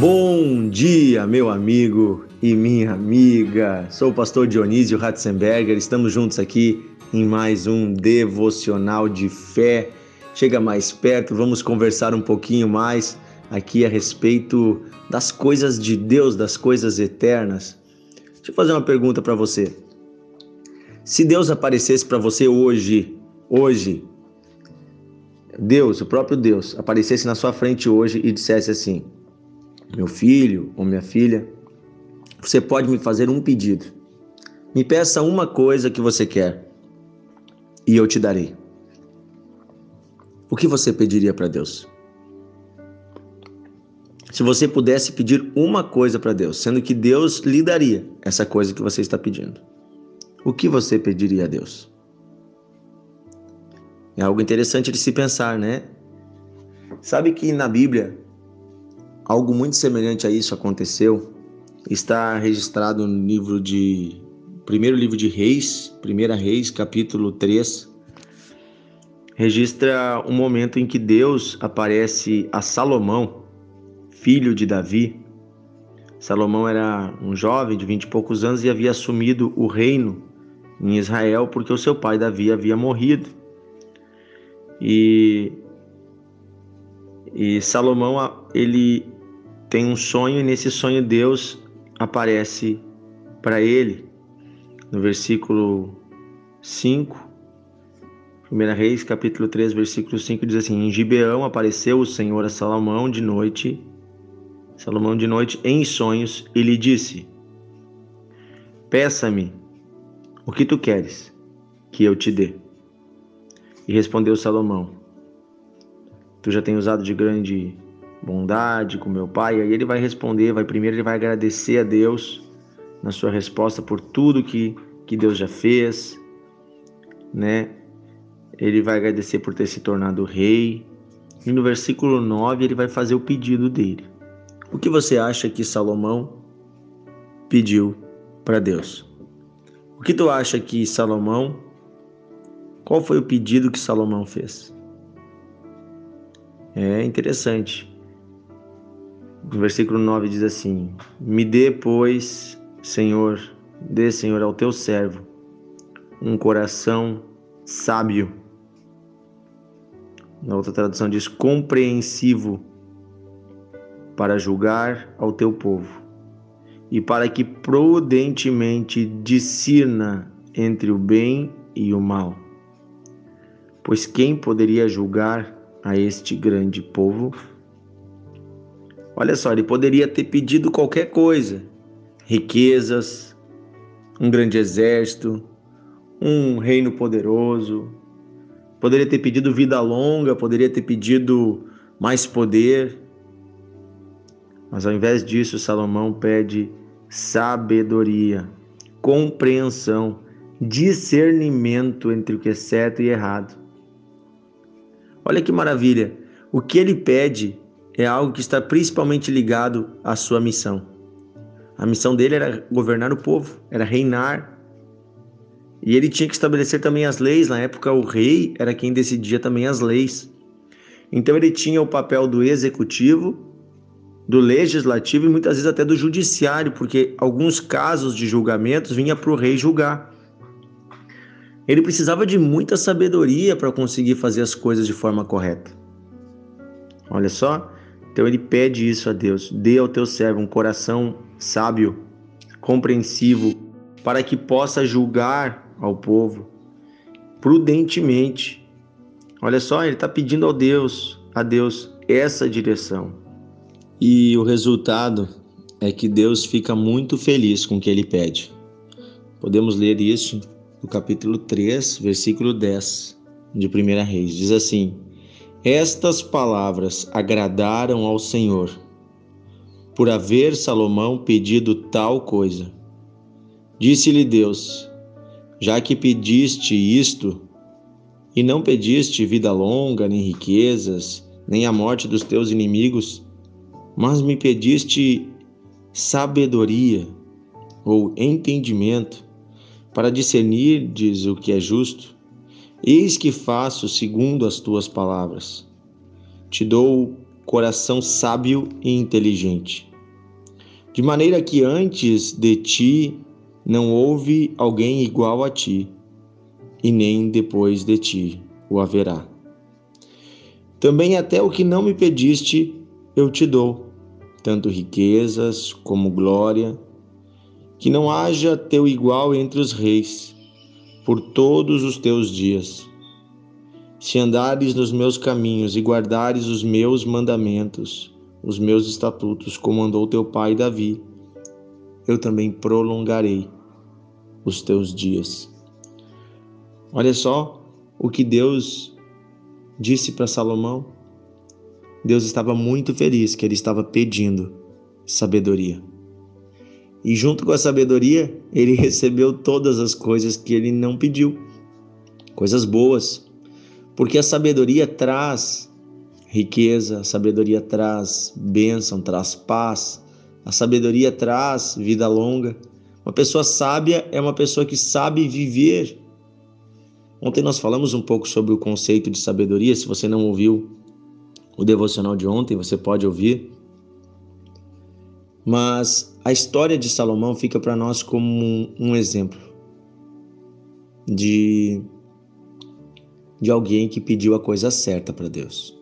Bom dia, meu amigo e minha amiga. Sou o pastor Dionísio Ratzenberger. Estamos juntos aqui em mais um devocional de fé. Chega mais perto, vamos conversar um pouquinho mais aqui a respeito das coisas de Deus, das coisas eternas. Deixa eu fazer uma pergunta para você. Se Deus aparecesse para você hoje, hoje, Deus, o próprio Deus, aparecesse na sua frente hoje e dissesse assim: meu filho ou minha filha, você pode me fazer um pedido. Me peça uma coisa que você quer e eu te darei. O que você pediria para Deus? Se você pudesse pedir uma coisa para Deus, sendo que Deus lhe daria essa coisa que você está pedindo, o que você pediria a Deus? É algo interessante de se pensar, né? Sabe que na Bíblia Algo muito semelhante a isso aconteceu. Está registrado no livro de primeiro livro de Reis, Primeira Reis, capítulo 3. Registra um momento em que Deus aparece a Salomão, filho de Davi. Salomão era um jovem de vinte e poucos anos e havia assumido o reino em Israel porque o seu pai Davi havia morrido. E, e Salomão ele tem um sonho e nesse sonho Deus aparece para ele. No versículo 5, 1 Reis, capítulo 3, versículo 5 diz assim: Em Gibeão apareceu o Senhor a Salomão de noite, Salomão de noite em sonhos, e lhe disse: Peça-me o que tu queres que eu te dê. E respondeu Salomão: Tu já tens usado de grande bondade com meu pai. Aí ele vai responder, vai primeiro ele vai agradecer a Deus na sua resposta por tudo que, que Deus já fez, né? Ele vai agradecer por ter se tornado rei. E no versículo 9 ele vai fazer o pedido dele. O que você acha que Salomão pediu para Deus? O que tu acha que Salomão qual foi o pedido que Salomão fez? É interessante. Versículo 9 diz assim: Me dê, pois, Senhor, dê, Senhor, ao teu servo um coração sábio. Na outra tradução diz compreensivo para julgar ao teu povo e para que prudentemente discirna entre o bem e o mal. Pois quem poderia julgar a este grande povo? Olha só, ele poderia ter pedido qualquer coisa: riquezas, um grande exército, um reino poderoso. Poderia ter pedido vida longa, poderia ter pedido mais poder. Mas ao invés disso, Salomão pede sabedoria, compreensão, discernimento entre o que é certo e errado. Olha que maravilha! O que ele pede é algo que está principalmente ligado à sua missão. A missão dele era governar o povo, era reinar. E ele tinha que estabelecer também as leis. Na época, o rei era quem decidia também as leis. Então, ele tinha o papel do executivo, do legislativo e muitas vezes até do judiciário, porque alguns casos de julgamentos vinha para o rei julgar. Ele precisava de muita sabedoria para conseguir fazer as coisas de forma correta. Olha só, então ele pede isso a Deus: dê ao teu servo um coração sábio, compreensivo, para que possa julgar ao povo prudentemente. Olha só, ele está pedindo ao Deus, a Deus, essa direção. E o resultado é que Deus fica muito feliz com o que ele pede. Podemos ler isso no capítulo 3, versículo 10 de 1 Reis. Diz assim: estas palavras agradaram ao Senhor, por haver Salomão pedido tal coisa. Disse-lhe Deus: Já que pediste isto, e não pediste vida longa, nem riquezas, nem a morte dos teus inimigos, mas me pediste sabedoria ou entendimento para discernirdes o que é justo, Eis que faço segundo as tuas palavras. Te dou coração sábio e inteligente. De maneira que antes de ti não houve alguém igual a ti, e nem depois de ti o haverá. Também até o que não me pediste eu te dou, tanto riquezas como glória, que não haja teu igual entre os reis, por todos os teus dias. Se andares nos meus caminhos e guardares os meus mandamentos, os meus estatutos, como andou teu pai Davi, eu também prolongarei os teus dias. Olha só o que Deus disse para Salomão. Deus estava muito feliz que ele estava pedindo sabedoria. E junto com a sabedoria, ele recebeu todas as coisas que ele não pediu, coisas boas, porque a sabedoria traz riqueza, a sabedoria traz bênção, traz paz, a sabedoria traz vida longa. Uma pessoa sábia é uma pessoa que sabe viver. Ontem nós falamos um pouco sobre o conceito de sabedoria. Se você não ouviu o devocional de ontem, você pode ouvir. Mas a história de Salomão fica para nós como um, um exemplo de, de alguém que pediu a coisa certa para Deus.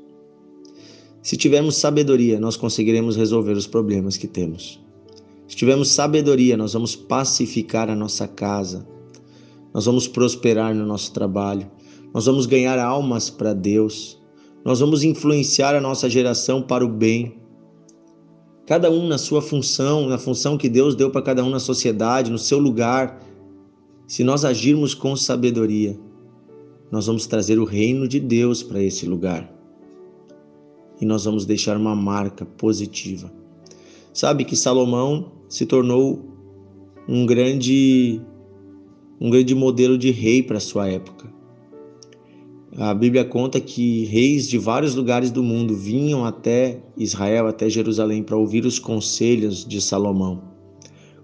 Se tivermos sabedoria, nós conseguiremos resolver os problemas que temos. Se tivermos sabedoria, nós vamos pacificar a nossa casa, nós vamos prosperar no nosso trabalho, nós vamos ganhar almas para Deus, nós vamos influenciar a nossa geração para o bem. Cada um na sua função, na função que Deus deu para cada um na sociedade, no seu lugar. Se nós agirmos com sabedoria, nós vamos trazer o reino de Deus para esse lugar e nós vamos deixar uma marca positiva. Sabe que Salomão se tornou um grande um grande modelo de rei para sua época. A Bíblia conta que reis de vários lugares do mundo vinham até Israel, até Jerusalém, para ouvir os conselhos de Salomão.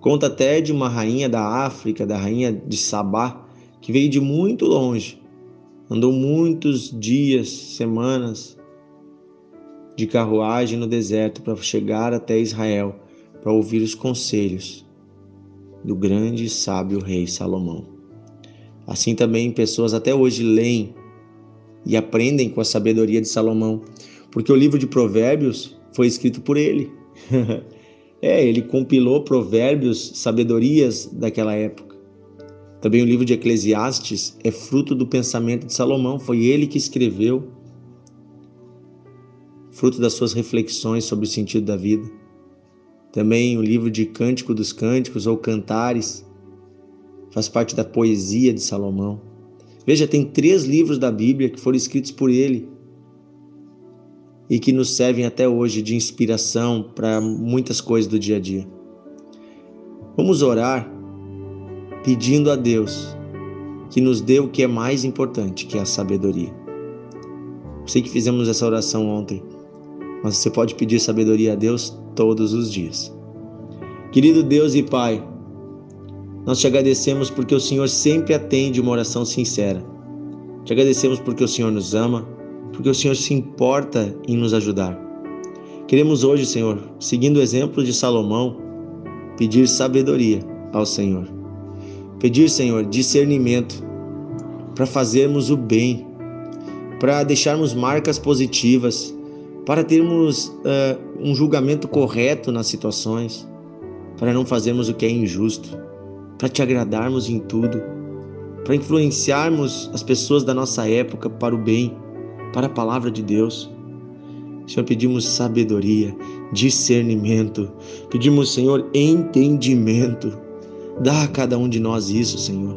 Conta até de uma rainha da África, da rainha de Sabá, que veio de muito longe, andou muitos dias, semanas, de carruagem no deserto para chegar até Israel, para ouvir os conselhos do grande e sábio rei Salomão. Assim também pessoas até hoje leem e aprendem com a sabedoria de Salomão, porque o livro de Provérbios foi escrito por ele. é, ele compilou provérbios, sabedorias daquela época. Também o livro de Eclesiastes é fruto do pensamento de Salomão, foi ele que escreveu fruto das suas reflexões sobre o sentido da vida. Também o livro de Cântico dos Cânticos ou Cantares faz parte da poesia de Salomão. Veja, tem três livros da Bíblia que foram escritos por ele e que nos servem até hoje de inspiração para muitas coisas do dia a dia. Vamos orar pedindo a Deus que nos dê o que é mais importante, que é a sabedoria. Sei que fizemos essa oração ontem mas você pode pedir sabedoria a Deus todos os dias. Querido Deus e Pai, nós te agradecemos porque o Senhor sempre atende uma oração sincera. Te agradecemos porque o Senhor nos ama, porque o Senhor se importa em nos ajudar. Queremos hoje, Senhor, seguindo o exemplo de Salomão, pedir sabedoria ao Senhor. Pedir, Senhor, discernimento para fazermos o bem, para deixarmos marcas positivas, para termos uh, um julgamento correto nas situações, para não fazermos o que é injusto, para te agradarmos em tudo, para influenciarmos as pessoas da nossa época para o bem, para a palavra de Deus. Senhor, pedimos sabedoria, discernimento, pedimos, Senhor, entendimento. Dá a cada um de nós isso, Senhor.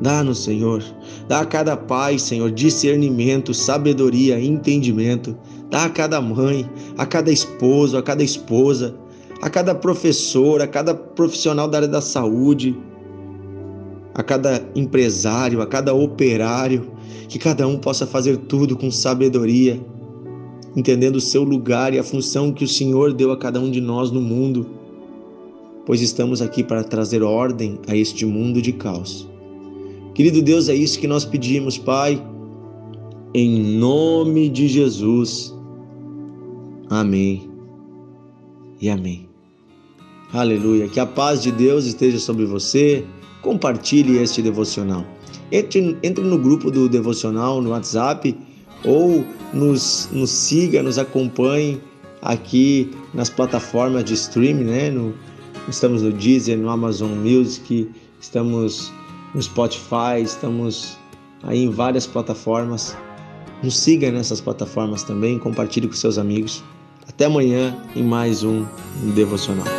Dá-nos, Senhor. Dá a cada pai, Senhor, discernimento, sabedoria, entendimento. Dá a cada mãe, a cada esposo, a cada esposa, a cada professor, a cada profissional da área da saúde, a cada empresário, a cada operário, que cada um possa fazer tudo com sabedoria, entendendo o seu lugar e a função que o Senhor deu a cada um de nós no mundo, pois estamos aqui para trazer ordem a este mundo de caos. Querido Deus, é isso que nós pedimos, Pai, em nome de Jesus. Amém e amém. Aleluia. Que a paz de Deus esteja sobre você. Compartilhe este devocional. Entre, entre no grupo do devocional no WhatsApp ou nos, nos siga, nos acompanhe aqui nas plataformas de streaming, né? No, estamos no Deezer, no Amazon Music, estamos no Spotify, estamos aí em várias plataformas. Nos siga nessas plataformas também, compartilhe com seus amigos. Até amanhã em mais um devocional.